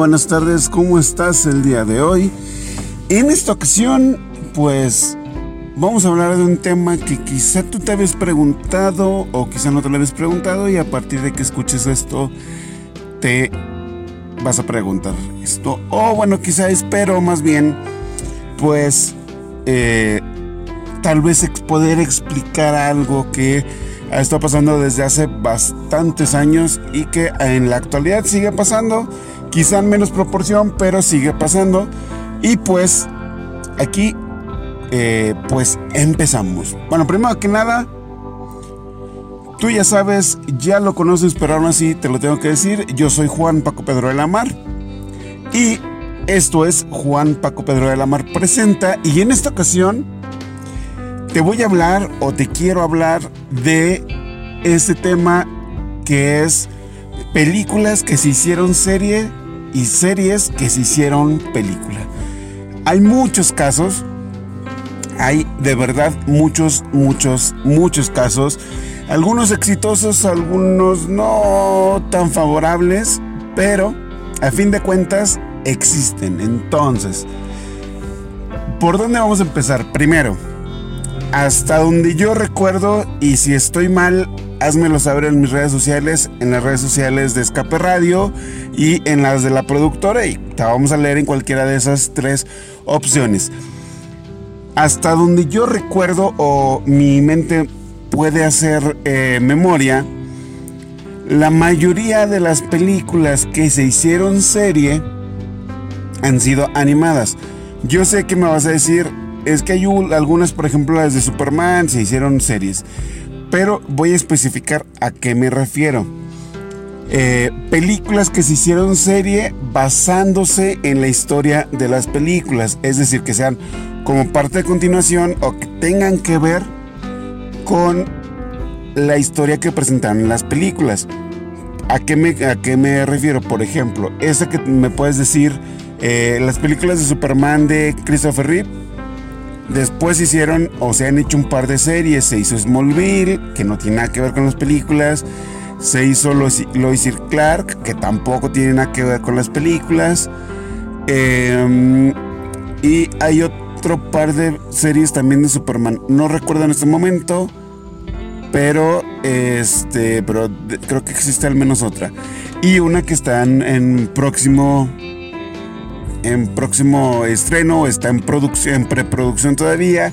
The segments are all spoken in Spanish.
buenas tardes, ¿cómo estás el día de hoy? En esta ocasión, pues vamos a hablar de un tema que quizá tú te habías preguntado o quizá no te lo habías preguntado y a partir de que escuches esto te vas a preguntar esto. O bueno, quizá espero más bien, pues, eh, tal vez poder explicar algo que estado pasando desde hace bastantes años y que en la actualidad sigue pasando, quizá en menos proporción, pero sigue pasando. Y pues aquí, eh, pues empezamos. Bueno, primero que nada, tú ya sabes, ya lo conoces, pero aún así te lo tengo que decir. Yo soy Juan Paco Pedro de la Mar y esto es Juan Paco Pedro de la Mar presenta y en esta ocasión te voy a hablar o te quiero hablar de este tema que es películas que se hicieron serie y series que se hicieron película. Hay muchos casos, hay de verdad muchos, muchos, muchos casos, algunos exitosos, algunos no tan favorables, pero a fin de cuentas existen. Entonces, ¿por dónde vamos a empezar? Primero, hasta donde yo recuerdo, y si estoy mal, házmelo saber en mis redes sociales, en las redes sociales de Escape Radio y en las de la productora, y te vamos a leer en cualquiera de esas tres opciones. Hasta donde yo recuerdo o mi mente puede hacer eh, memoria, la mayoría de las películas que se hicieron serie han sido animadas. Yo sé que me vas a decir, es que hay algunas, por ejemplo, las de Superman se hicieron series. Pero voy a especificar a qué me refiero. Eh, películas que se hicieron serie basándose en la historia de las películas. Es decir, que sean como parte de continuación o que tengan que ver con la historia que presentaron en las películas. ¿A qué me, a qué me refiero? Por ejemplo, esa que me puedes decir, eh, las películas de Superman de Christopher Reeve Después hicieron o se han hecho un par de series. Se hizo Smallville, que no tiene nada que ver con las películas. Se hizo Lois Clark, que tampoco tiene nada que ver con las películas. Em, y hay otro par de series también de Superman. No recuerdo en este momento. Pero este. Pero creo que existe al menos otra. Y una que está en próximo en próximo estreno, está en producción, en preproducción todavía,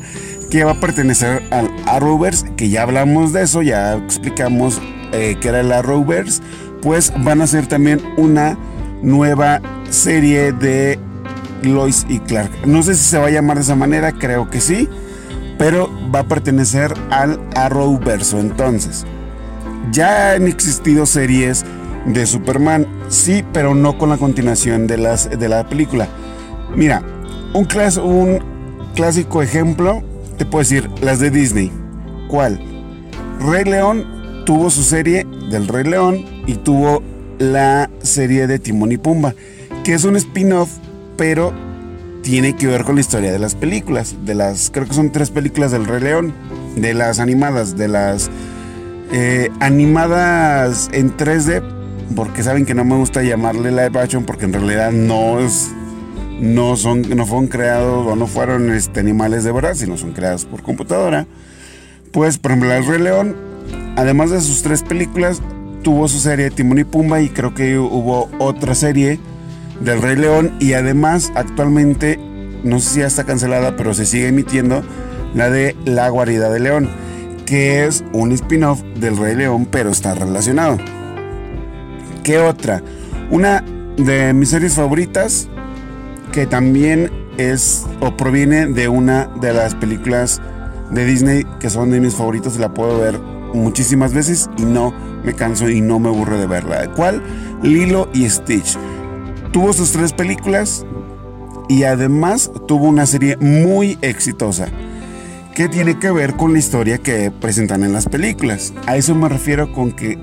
que va a pertenecer al Arrowverse, que ya hablamos de eso, ya explicamos eh, que era el Arrowverse, pues van a hacer también una nueva serie de Lois y Clark. No sé si se va a llamar de esa manera, creo que sí, pero va a pertenecer al Arrowverse. Entonces, ya han existido series de Superman. Sí, pero no con la continuación de, las, de la película. Mira, un, un clásico ejemplo, te puedo decir, las de Disney. ¿Cuál? Rey León tuvo su serie del Rey León y tuvo la serie de Timón y Pumba, que es un spin-off, pero tiene que ver con la historia de las películas. De las, creo que son tres películas del Rey León, de las animadas, de las eh, animadas en 3D, porque saben que no me gusta llamarle live action porque en realidad no es no son no fueron creados o no fueron este, animales de verdad, sino son creados por computadora. Pues por ejemplo, El Rey León, además de sus tres películas, tuvo su serie Timón y Pumba y creo que hubo otra serie del Rey León y además actualmente no sé si ya está cancelada, pero se sigue emitiendo la de La guarida de león, que es un spin-off del Rey León, pero está relacionado. ¿Qué otra? Una de mis series favoritas, que también es o proviene de una de las películas de Disney que son de mis favoritos la puedo ver muchísimas veces y no me canso y no me aburro de verla. ¿Cuál? Lilo y Stitch. Tuvo sus tres películas y además tuvo una serie muy exitosa que tiene que ver con la historia que presentan en las películas. A eso me refiero con que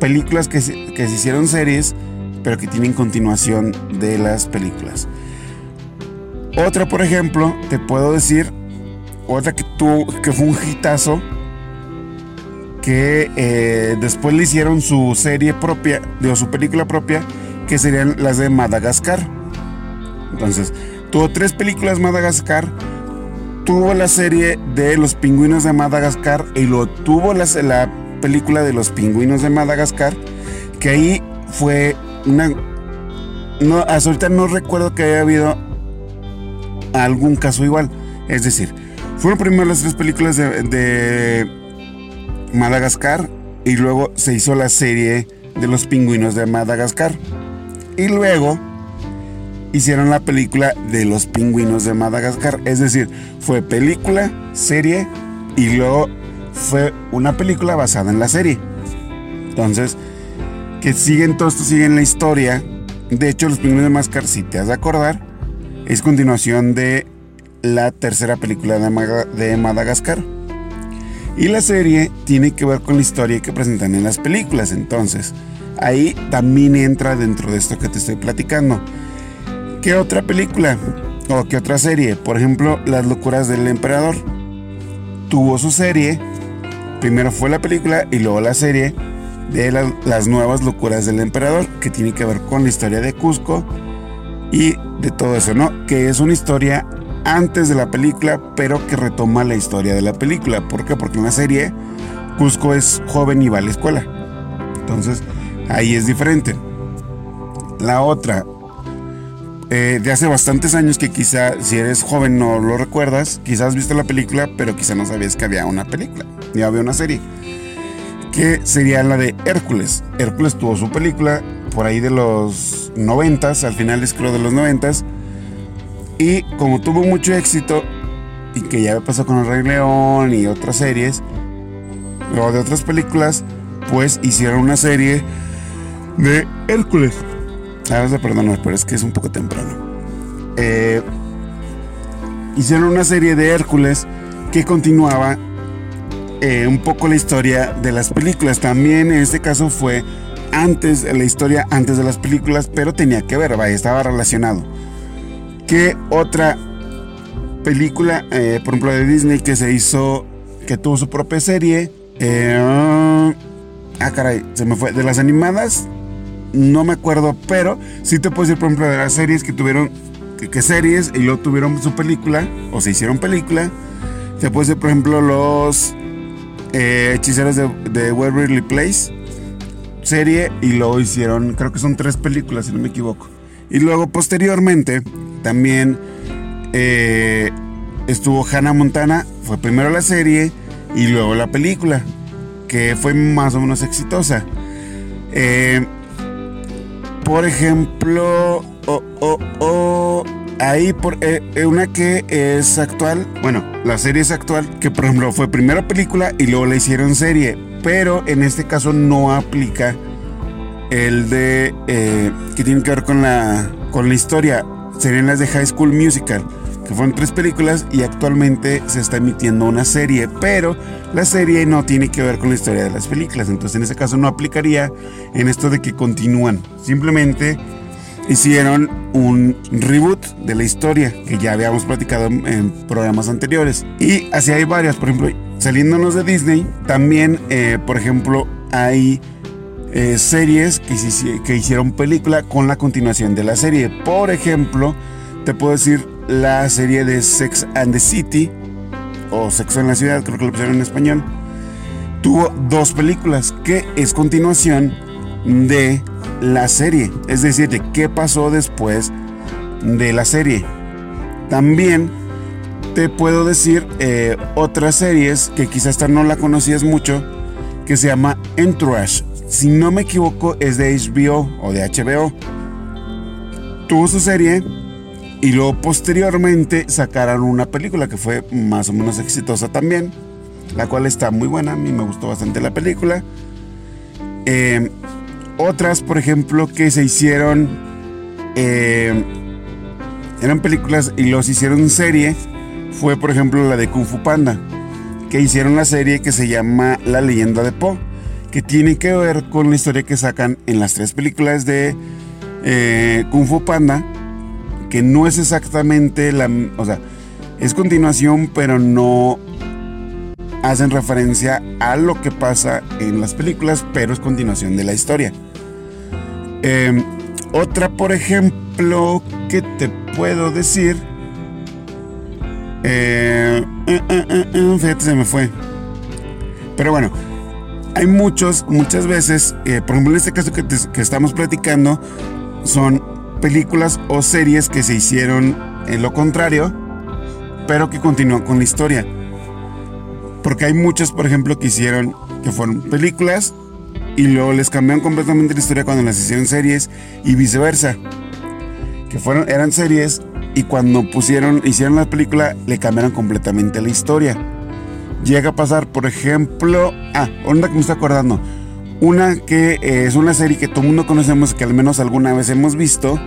películas que se, que se hicieron series, pero que tienen continuación de las películas. Otra, por ejemplo, te puedo decir, otra que, tuvo, que fue un hitazo, que eh, después le hicieron su serie propia, digo, su película propia, que serían las de Madagascar. Entonces, tuvo tres películas Madagascar, tuvo la serie de los pingüinos de Madagascar y lo tuvo la, la película de los pingüinos de Madagascar, que ahí fue una... No, hasta ahorita no recuerdo que haya habido algún caso igual. Es decir, fueron primero las tres películas de, de Madagascar y luego se hizo la serie de los pingüinos de Madagascar. Y luego hicieron la película de los pingüinos de Madagascar. Es decir, fue película, serie y luego fue una película basada en la serie. Entonces, que siguen todo esto, siguen la historia. De hecho, los pingüinos de Madagascar, si te has de acordar, es continuación de la tercera película de, Madagascar. Y la serie tiene que ver con la historia que presentan en las películas. Entonces, ahí también entra dentro de esto que te estoy platicando. ¿Qué otra película? ¿O qué otra serie? Por ejemplo, Las locuras del emperador. Tuvo su serie. Primero fue la película y luego la serie de las nuevas locuras del emperador, que tiene que ver con la historia de Cusco y de todo eso, ¿no? Que es una historia antes de la película, pero que retoma la historia de la película. ¿Por qué? Porque en la serie Cusco es joven y va a la escuela. Entonces, ahí es diferente. La otra, eh, de hace bastantes años que quizá si eres joven no lo recuerdas, quizás has visto la película, pero quizá no sabías que había una película, ya había una serie, que sería la de Hércules. Hércules tuvo su película por ahí de los noventas, al final es creo de los noventas, y como tuvo mucho éxito, y que ya pasó con El Rey León y otras series, o de otras películas, pues hicieron una serie de Hércules. Ah, perdón, pero es que es un poco temprano. Eh, hicieron una serie de Hércules que continuaba eh, un poco la historia de las películas. También en este caso fue antes, la historia antes de las películas, pero tenía que ver, vaya, estaba relacionado. ¿Qué otra película, eh, por ejemplo, de Disney que se hizo, que tuvo su propia serie? Eh, ah, caray, se me fue. De las animadas, no me acuerdo, pero sí te puedo decir, por ejemplo, de las series que tuvieron, que, series, y luego tuvieron su película, o se hicieron película. Te puedo decir, por ejemplo, los eh, hechiceros de, de Waverly Place, serie, y luego hicieron, creo que son tres películas, si no me equivoco. Y luego, posteriormente, también eh, estuvo Hannah Montana, fue primero la serie y luego la película, que fue más o menos exitosa. Eh, por ejemplo, ahí por, eh, una que es actual, bueno, la serie es actual, que por ejemplo fue primera película y luego la hicieron serie, pero en este caso no aplica el de que tiene que ver con la, con la historia. Serían las de High School Musical, que fueron tres películas y actualmente se está emitiendo una serie, pero la serie no tiene que ver con la historia de las películas, entonces en ese caso no aplicaría en esto de que continúan, simplemente hicieron un reboot de la historia que ya habíamos platicado en programas anteriores y así hay varias, por ejemplo, saliéndonos de Disney, también, eh, por ejemplo, hay eh, series que, que hicieron película con la continuación de la serie. Por ejemplo, te puedo decir la serie de Sex and the City o Sexo en la Ciudad, creo que lo pusieron en español. Tuvo dos películas que es continuación de la serie, es decir, de qué pasó después de la serie. También te puedo decir eh, otras series que quizás no la conocías mucho, que se llama Entourage si no me equivoco, es de HBO o de HBO. Tuvo su serie y luego posteriormente sacaron una película que fue más o menos exitosa también, la cual está muy buena, a mí me gustó bastante la película. Em, otras, por ejemplo, que se hicieron, em, eran películas y los hicieron serie, fue por ejemplo la de Kung Fu Panda, que hicieron la serie que se llama La leyenda de Po que tiene que ver con la historia que sacan en las tres películas de eh, Kung Fu Panda, que no es exactamente la... O sea, es continuación, pero no hacen referencia a lo que pasa en las películas, pero es continuación de la historia. Em, Otra, por ejemplo, ¿qué te puedo decir? Eh, eh, eh, fíjate, se me fue. Pero bueno, hay muchos, muchas veces, por ejemplo, en este caso que, que estamos platicando, son películas o series que se hicieron en lo contrario, pero que continúan con la historia. Porque hay muchas, por ejemplo, que hicieron, que fueron películas y luego les cambiaron completamente la historia cuando las hicieron series y viceversa. Que fueron, eran series y cuando pusieron, hicieron la película, le cambiaron completamente la historia. Llega a pasar, por ejemplo, ah, onda que me está acordando. Una que eh, es una serie que todo el mundo conocemos, que al menos alguna vez hemos visto,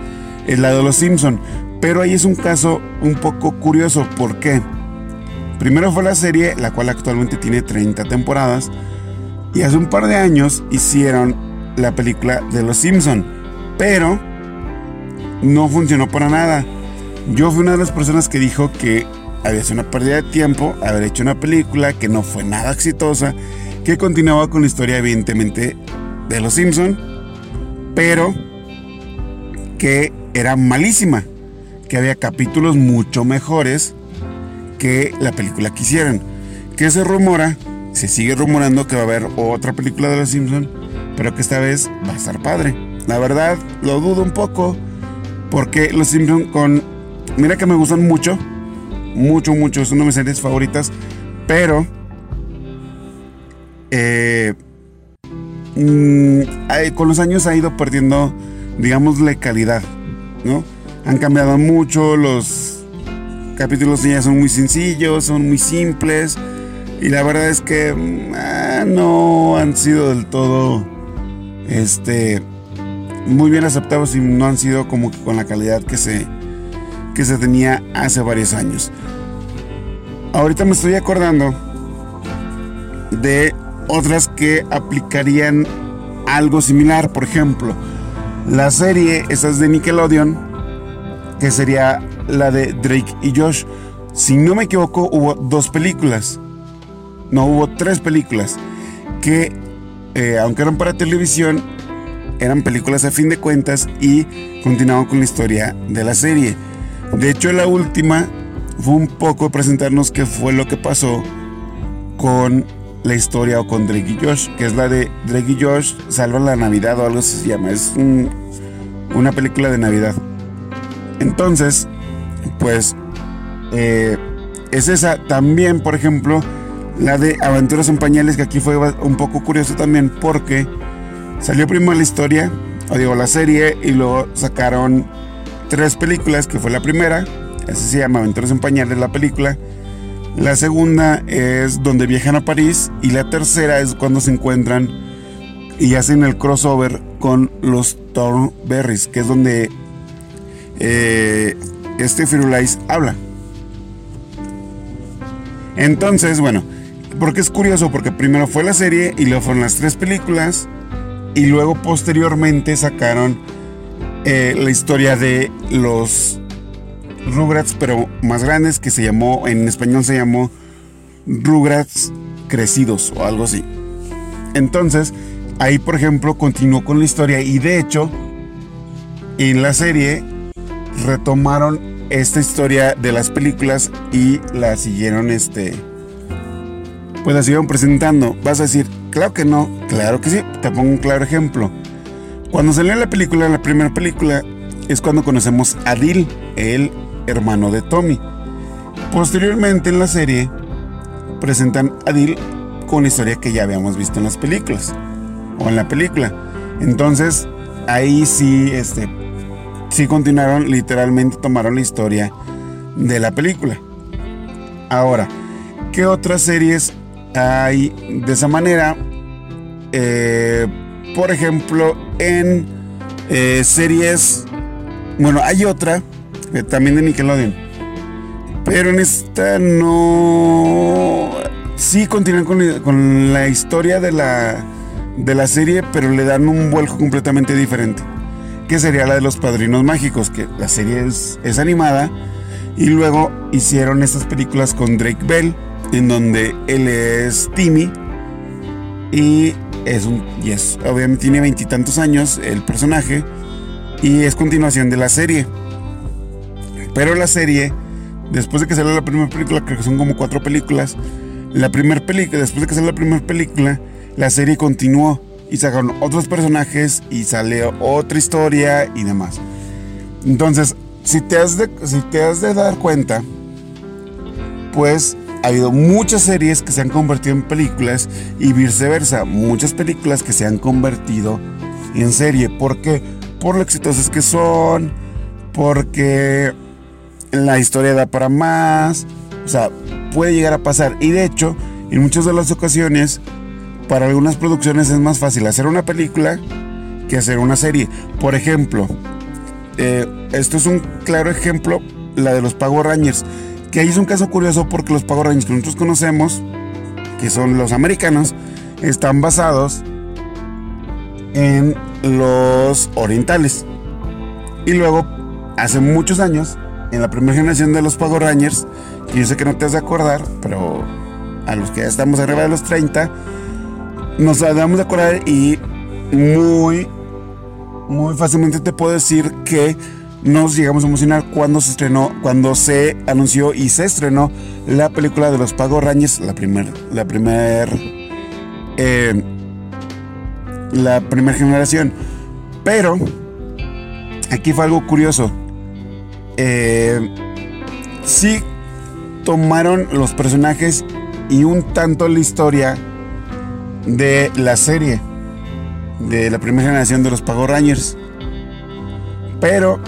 es la de Los Simpson. Pero ahí es un caso un poco curioso. ¿Por qué? Primero fue la serie, la cual actualmente tiene 30 temporadas. Y hace un par de años hicieron la película de Los Simpson. Pero no funcionó para nada. Yo fui una de las personas que dijo que había sido una pérdida de tiempo haber hecho una película que no fue nada exitosa, que continuaba con la historia evidentemente de Los Simpson, pero que era malísima, que había capítulos mucho mejores que la película que hicieron. Que se rumora se sigue rumorando que va a haber otra película de Los Simpson, pero que esta vez va a estar padre. La verdad, lo dudo un poco, porque Los Simpson con... Mira que me gustan mucho, mucho, mucho, es una de mis series favoritas, pero... Eh, mm, con los años ha ido perdiendo, digamos, la calidad, ¿no? Han cambiado mucho, los capítulos ya son muy sencillos, son muy simples y la verdad es que mm, ah, no han sido del todo este muy bien aceptados y no han sido como que con la calidad que se que se tenía hace varios años. Ahorita me estoy acordando de otras que aplicarían algo similar, por ejemplo, la serie esa es de Nickelodeon, que sería la de Drake y Josh. Si no me equivoco, hubo dos películas no hubo tres películas que, eh, aunque eran para televisión, eran películas a fin de cuentas y continuaban con la historia de la serie. De hecho, la última fue un poco presentarnos qué fue lo que pasó con la historia o con Drake y Josh, que es la de Drake y Josh salvan la Navidad o algo así se llama. Es una película de Navidad. Entonces, pues, eh, es esa. También, por ejemplo, la de Aventuras en Pañales, que aquí fue un poco curioso también porque salió primero la historia, o la serie, y luego sacaron tres películas, que fue la primera, así se llama Aventuras en Pañales, la película. La segunda es donde viajan a París y la tercera es cuando se encuentran y hacen el crossover con los Thornberries, que es donde eh, este Firulais habla. Entonces, bueno, porque es curioso, porque primero fue la serie y luego fueron las tres películas y luego posteriormente sacaron eh, la historia de los Rugrats, pero más grandes, que se llamó, en español se llamó Rugrats Crecidos o algo así. Entonces, ahí por ejemplo continuó con la historia y de hecho, en la serie retomaron esta historia de las películas y la siguieron este pues la siguieron presentando. Vas a decir, claro que no, claro que sí. Te pongo un claro ejemplo. Cuando salió la película, la primera película, es cuando conocemos a Dil, el hermano de Tommy. Posteriormente en la serie, presentan a Dil con historia que ya habíamos visto en las películas, o en la película. Entonces, ahí sí, este, sí continuaron, literalmente tomaron la historia de la película. Ahora, ¿qué otras series hay de esa manera, eh, por ejemplo, en eh, series, bueno, hay otra, eh, también de Nickelodeon, pero en esta no, sí continúan con, la historia de la, de la serie, pero le dan un vuelco completamente diferente, que sería la de los Padrinos Mágicos, que la serie es, animada, y luego hicieron estas películas con Drake Bell, en donde él es Timmy y es un y es obviamente tiene veintitantos años el personaje y es continuación de la serie. Pero la serie, después de que salió la primera película, creo que son como cuatro películas, la primera película, después de que salió la primera película, la serie continuó y sacaron otros personajes y sale otra historia y demás. Entonces, si te has de, si te has de dar cuenta, pues ha habido muchas series que se han convertido en películas y viceversa, muchas películas que se han convertido en serie. ¿Por qué? Por lo exitosas que son, porque la historia da para más, o sea, puede llegar a pasar. Y de hecho, en muchas de las ocasiones, para algunas producciones es más fácil hacer una película que hacer una serie. Por ejemplo, eh, esto es un claro ejemplo, la de los Pago Rangers, que ahí es un caso curioso porque los Pago Rangers que nosotros conocemos, que son los americanos, están basados en los orientales. Y luego, hace muchos años, en la primera generación de los Pago Rangers, que yo sé que no te has de acordar, pero a los que ya estamos arriba de los 30, nos damos de acordar y muy, muy fácilmente te puedo decir que nos llegamos a emocionar cuando se estrenó, cuando se anunció y se estrenó la película de los Pago Rangers, la primer, la primer, eh, la primera generación. Pero aquí fue algo curioso. Eh, sí tomaron los personajes y un tanto la historia de la serie de la primera generación de los Pago Rangers. Pero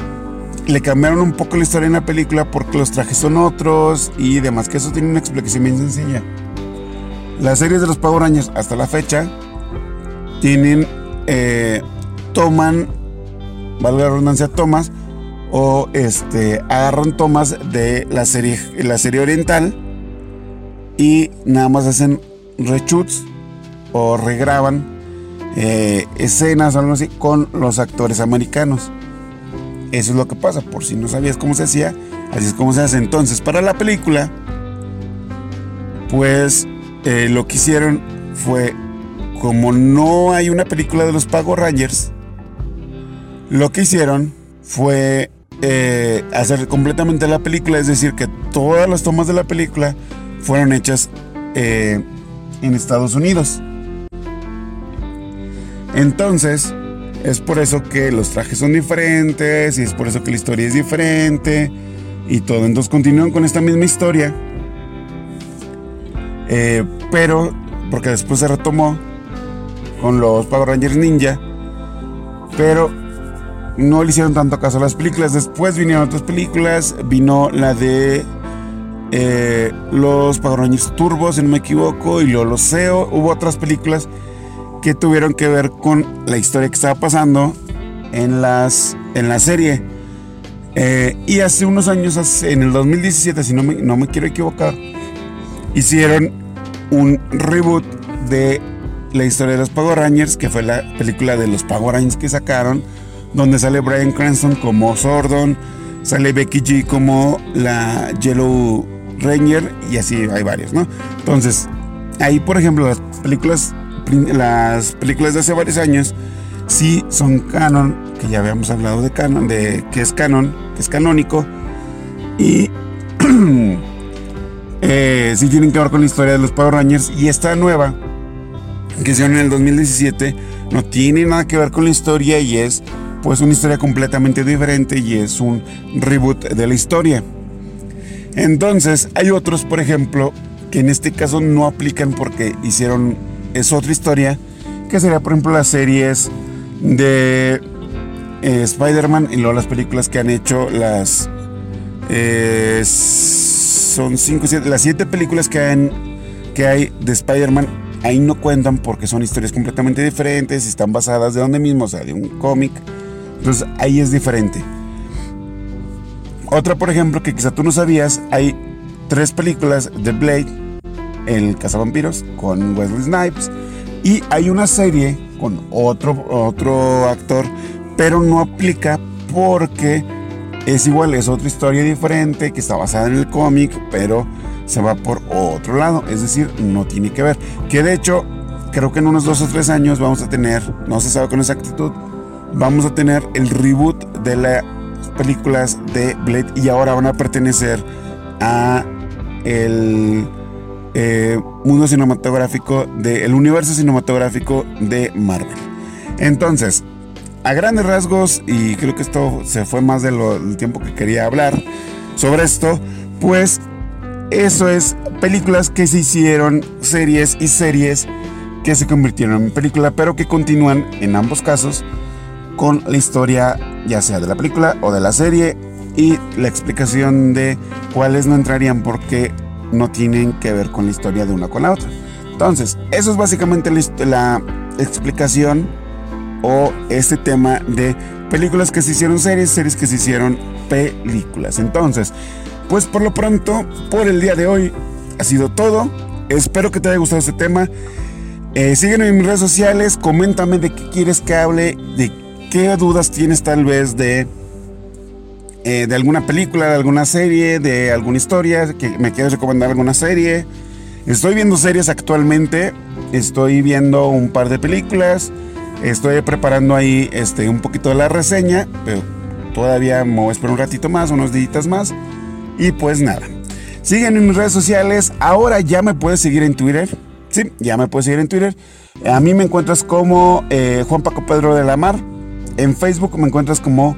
le cambiaron un poco la historia en la película porque los trajes son otros y demás, que eso tiene una explicación bien sencilla. Las series de los Power Rangers hasta la fecha tienen, eh, toman, valga la redundancia, tomas o este, agarran tomas de la serie, la serie oriental y nada más hacen reshoots o regraban eh, escenas o algo así con los actores americanos. Eso es lo que pasa, por si no sabías cómo se hacía, así es como se hace. Entonces, para la película, pues eh, lo que hicieron fue, como no hay una película de los Pago Rangers, lo que hicieron fue eh, hacer completamente la película, es decir, que todas las tomas de la película fueron hechas eh, en Estados Unidos. Entonces, es por eso que los trajes son diferentes y es por eso que la historia es diferente y todo. Entonces continúan con esta misma historia. Eh, pero, porque después se retomó con los Power Rangers Ninja. Pero no le hicieron tanto caso a las películas. Después vinieron otras películas. Vino la de eh, los Power Rangers Turbo, si no me equivoco. Y luego los SEO. Hubo otras películas que tuvieron que ver con la historia que estaba pasando en, las, en la serie. Eh, y hace unos años, en el 2017, si no me, no me quiero equivocar, hicieron un reboot de la historia de los Power que fue la película de los Power que sacaron, donde sale Brian Cranston como Sordon, sale Becky G como la Yellow Ranger, y así hay varios, ¿no? Entonces, ahí, por ejemplo, las películas las películas de hace varios años sí son canon, que ya habíamos hablado de canon, de que es canon, que es canónico, y eh, sí tienen que ver con la historia de los Power Rangers, y esta nueva, que hicieron en el 2017, no tiene nada que ver con la historia y es pues una historia completamente diferente y es un reboot de la historia. Entonces, hay otros, por ejemplo, que en este caso no aplican porque hicieron es otra historia, que sería por ejemplo las series de eh, Spider-Man y luego las películas que han hecho las... Eh, son cinco, siete, las siete películas que hay de Spider-Man ahí no cuentan porque son historias completamente diferentes y están basadas de donde mismo, o sea, de un cómic. Entonces ahí es diferente. Otra, por ejemplo, que quizá tú no sabías, hay tres películas de Blade el Cazavampiros con Wesley Snipes. Y hay una serie con otro, otro actor, pero no aplica porque es igual, es otra historia diferente que está basada en el cómic, pero se va por otro lado. Es decir, no tiene que ver. Que de hecho, creo que en unos dos o tres años vamos a tener, no se sabe con exactitud, vamos a tener el reboot de las películas de Blade y ahora van a pertenecer a el eh, mundo cinematográfico del universo cinematográfico de Marvel. Entonces, a grandes rasgos, y creo que esto se fue más del tiempo que quería hablar sobre esto, pues eso es películas que se hicieron, series y series que se convirtieron en película, pero que continúan en ambos casos con la historia ya sea de la película o de la serie y la explicación de cuáles no entrarían porque no tienen que ver con la historia de una con la otra. Entonces, eso es básicamente la, explicación o este tema de películas que se hicieron series, series que se hicieron películas. Entonces, pues por lo pronto, por el día de hoy ha sido todo. Espero que te haya gustado este tema. Eh, sígueme en mis redes sociales, coméntame de qué quieres que hable, de qué dudas tienes tal vez de eh, de alguna película, de alguna serie, de alguna historia, que me quieres recomendar alguna serie. Estoy viendo series actualmente, estoy viendo un par de películas, estoy preparando ahí este, un poquito de la reseña, pero todavía me voy un ratito más, unos días más. Y pues nada, siguen en mis redes sociales, ahora ya me puedes seguir en Twitter. Sí, ya me puedes seguir en Twitter. A mí me encuentras como eh, Juan Paco Pedro de la Mar. En Facebook me encuentras como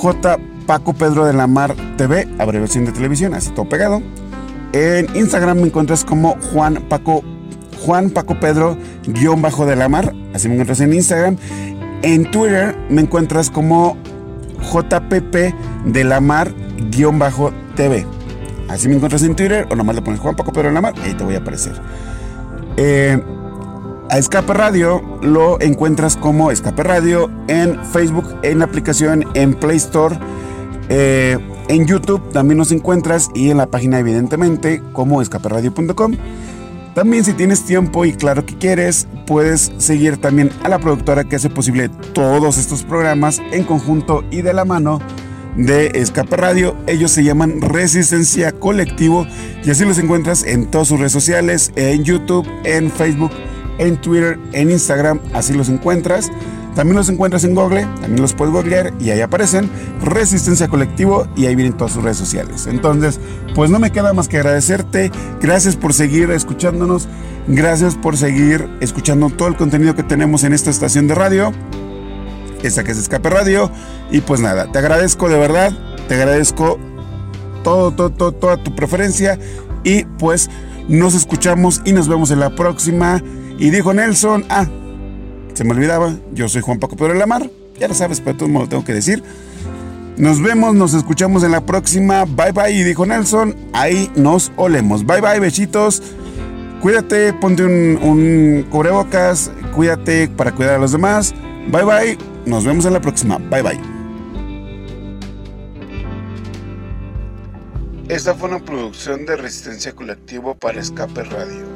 J. Paco Pedro de la Mar TV, abreviación de televisión, así todo pegado. En Instagram me encuentras como Juan Paco, Juan Paco Pedro guion bajo de la Mar, así me encuentras en Instagram. En Twitter me encuentras como JPP de la Mar guion bajo TV. Así me encuentras en Twitter o nomás le pones Juan Paco Pedro de la Mar y ahí te voy a aparecer. Eh, a Escape Radio lo encuentras como Escape Radio en Facebook, en la aplicación, en Play Store eh, en YouTube también nos encuentras y en la página evidentemente como escaperadio.com. También si tienes tiempo y claro que quieres, puedes seguir también a la productora que hace posible todos estos programas en conjunto y de la mano de Escape Radio. Ellos se llaman Resistencia Colectivo y así los encuentras en todas sus redes sociales, en YouTube, en Facebook, en Twitter, en Instagram, así los encuentras. También los encuentras en Google, también los puedes googlear y ahí aparecen Resistencia Colectivo y ahí vienen todas sus redes sociales. Entonces, pues no me queda más que agradecerte. Gracias por seguir escuchándonos. Gracias por seguir escuchando todo el contenido que tenemos en esta estación de radio. Esta que es Escape Radio. Y pues nada, te agradezco de verdad. Te agradezco todo, todo, todo, toda tu preferencia. Y pues nos escuchamos y nos vemos en la próxima. Y dijo Nelson, ah, se me olvidaba, yo soy Juan Paco Pedro de la ya lo sabes, pero todo el mundo tengo que decir. Nos vemos, nos escuchamos en la próxima. Bye bye, y dijo Nelson, ahí nos olemos. Bye bye, besitos. Cuídate, ponte un, un cubrebocas, cuídate para cuidar a los demás. Bye bye, nos vemos en la próxima. Bye bye. Esta fue una producción de Resistencia Colectivo para Escape Radio.